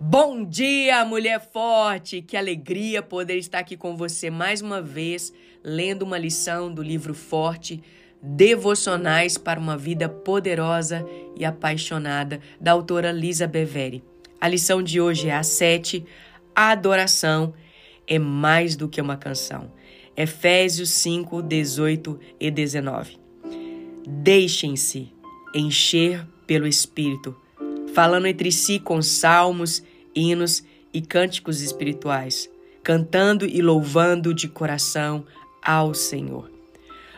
Bom dia, mulher forte! Que alegria poder estar aqui com você mais uma vez, lendo uma lição do livro Forte, Devocionais para uma Vida Poderosa e Apaixonada, da autora Lisa Beveri. A lição de hoje é a 7, a adoração é mais do que uma canção. Efésios 5, 18 e 19. Deixem-se encher pelo Espírito falando entre si com salmos, hinos e cânticos espirituais, cantando e louvando de coração ao Senhor.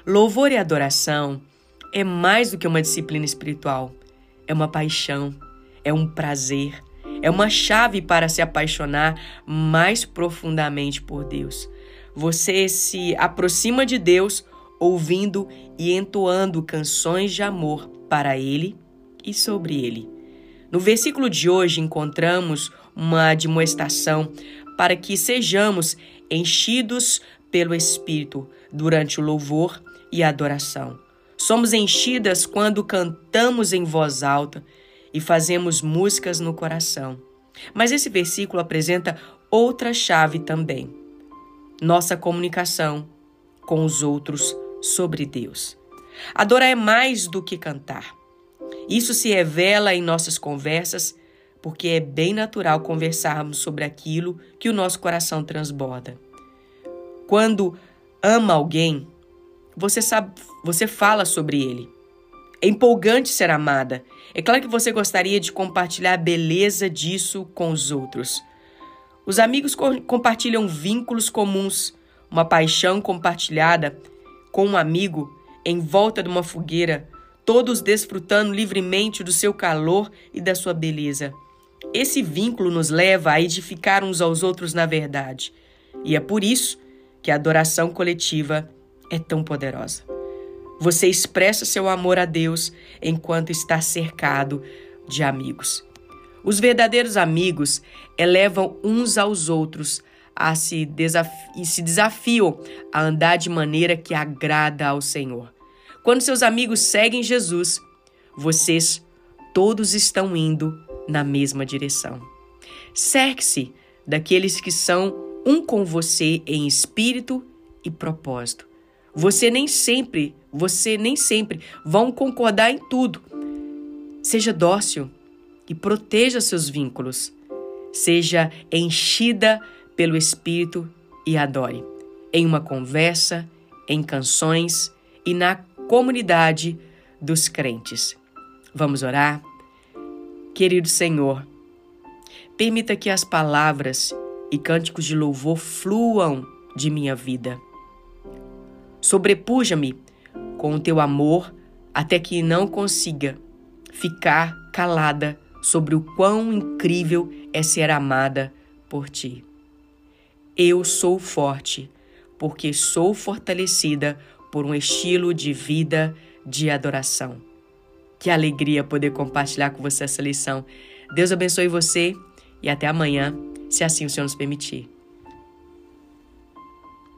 Louvor e adoração é mais do que uma disciplina espiritual, é uma paixão, é um prazer, é uma chave para se apaixonar mais profundamente por Deus. Você se aproxima de Deus ouvindo e entoando canções de amor para Ele e sobre Ele. No versículo de hoje encontramos uma admoestação para que sejamos enchidos pelo Espírito durante o louvor e a adoração. Somos enchidas quando cantamos em voz alta e fazemos músicas no coração. Mas esse versículo apresenta outra chave também: nossa comunicação com os outros sobre Deus. Adorar é mais do que cantar. Isso se revela em nossas conversas, porque é bem natural conversarmos sobre aquilo que o nosso coração transborda. Quando ama alguém, você sabe, você fala sobre ele. É empolgante ser amada. É claro que você gostaria de compartilhar a beleza disso com os outros. Os amigos co compartilham vínculos comuns, uma paixão compartilhada com um amigo em volta de uma fogueira todos desfrutando livremente do seu calor e da sua beleza. Esse vínculo nos leva a edificar uns aos outros na verdade. E é por isso que a adoração coletiva é tão poderosa. Você expressa seu amor a Deus enquanto está cercado de amigos. Os verdadeiros amigos elevam uns aos outros a se e se desafiam a andar de maneira que agrada ao Senhor. Quando seus amigos seguem Jesus, vocês todos estão indo na mesma direção. Cerque-se daqueles que são um com você em espírito e propósito. Você nem sempre, você nem sempre vão concordar em tudo. Seja dócil e proteja seus vínculos. Seja enchida pelo Espírito e adore. Em uma conversa, em canções e na comunidade dos crentes. Vamos orar? Querido Senhor, permita que as palavras e cânticos de louvor fluam de minha vida. Sobrepuja-me com o teu amor até que não consiga ficar calada sobre o quão incrível é ser amada por ti. Eu sou forte, porque sou fortalecida por um estilo de vida de adoração. Que alegria poder compartilhar com você essa lição. Deus abençoe você e até amanhã, se assim o Senhor nos permitir.